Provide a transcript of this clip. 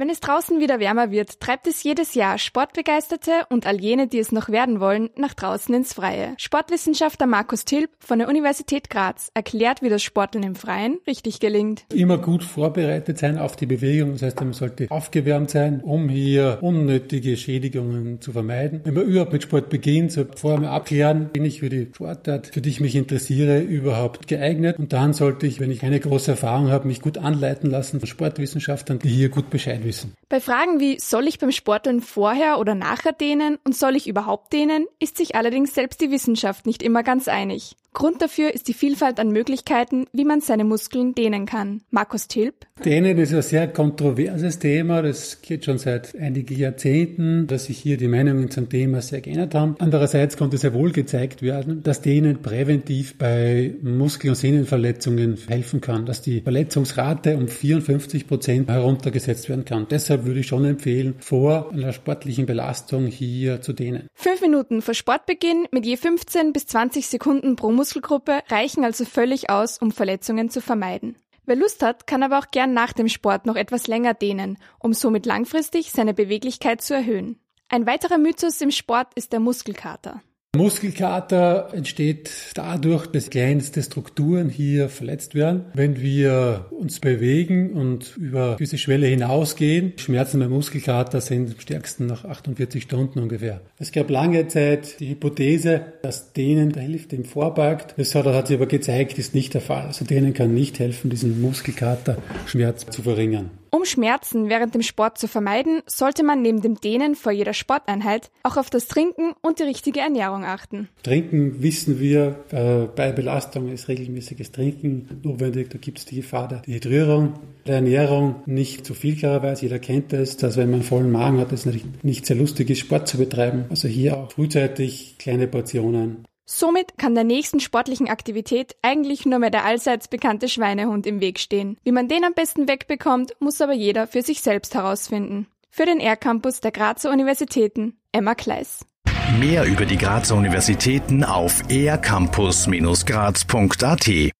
Wenn es draußen wieder wärmer wird, treibt es jedes Jahr Sportbegeisterte und all jene, die es noch werden wollen, nach draußen ins Freie. Sportwissenschaftler Markus Tilp von der Universität Graz erklärt, wie das Sporteln im Freien richtig gelingt. Immer gut vorbereitet sein auf die Bewegung, das heißt, man sollte aufgewärmt sein, um hier unnötige Schädigungen zu vermeiden. Wenn man überhaupt mit Sport beginnt, so vorher mal abklären, bin ich für die Sportart, für die ich mich interessiere, überhaupt geeignet. Und dann sollte ich, wenn ich keine große Erfahrung habe, mich gut anleiten lassen von Sportwissenschaftlern, die hier gut Bescheid wissen wissen. Bei Fragen wie soll ich beim Sporteln vorher oder nachher dehnen und soll ich überhaupt dehnen, ist sich allerdings selbst die Wissenschaft nicht immer ganz einig. Grund dafür ist die Vielfalt an Möglichkeiten, wie man seine Muskeln dehnen kann. Markus Tilp. Dehnen ist ein sehr kontroverses Thema. Das geht schon seit einigen Jahrzehnten, dass sich hier die Meinungen zum Thema sehr geändert haben. Andererseits konnte sehr wohl gezeigt werden, dass Dehnen präventiv bei Muskel- und Sehnenverletzungen helfen kann, dass die Verletzungsrate um 54 Prozent heruntergesetzt werden kann. Deshalb würde ich schon empfehlen, vor einer sportlichen Belastung hier zu dehnen. Fünf Minuten vor Sportbeginn mit je 15 bis 20 Sekunden pro Muskel Muskelgruppe reichen also völlig aus, um Verletzungen zu vermeiden. Wer Lust hat, kann aber auch gern nach dem Sport noch etwas länger dehnen, um somit langfristig seine Beweglichkeit zu erhöhen. Ein weiterer Mythos im Sport ist der Muskelkater. Muskelkater entsteht dadurch, dass kleinste Strukturen hier verletzt werden. Wenn wir uns bewegen und über diese Schwelle hinausgehen, Schmerzen beim Muskelkater sind am stärksten nach 48 Stunden ungefähr. Es gab lange Zeit die Hypothese, dass denen hilft, dem vorbeugt. Das hat, hat sich aber gezeigt, ist nicht der Fall. Also denen kann nicht helfen, diesen Muskelkater-Schmerz zu verringern. Um Schmerzen während dem Sport zu vermeiden, sollte man neben dem Dehnen vor jeder Sporteinheit auch auf das Trinken und die richtige Ernährung achten. Trinken wissen wir, äh, bei Belastung ist regelmäßiges Trinken notwendig. Da gibt es die Gefahr der Dehydrierung. Der Ernährung nicht zu viel klarerweise. Jeder kennt es, dass wenn man vollen Magen hat, es nicht sehr lustig ist, Sport zu betreiben. Also hier auch frühzeitig kleine Portionen. Somit kann der nächsten sportlichen Aktivität eigentlich nur mehr der allseits bekannte Schweinehund im Weg stehen. Wie man den am besten wegbekommt, muss aber jeder für sich selbst herausfinden. Für den R-Campus der Grazer Universitäten, Emma Kleiss. Mehr über die Grazer Universitäten auf ercampus-graz.at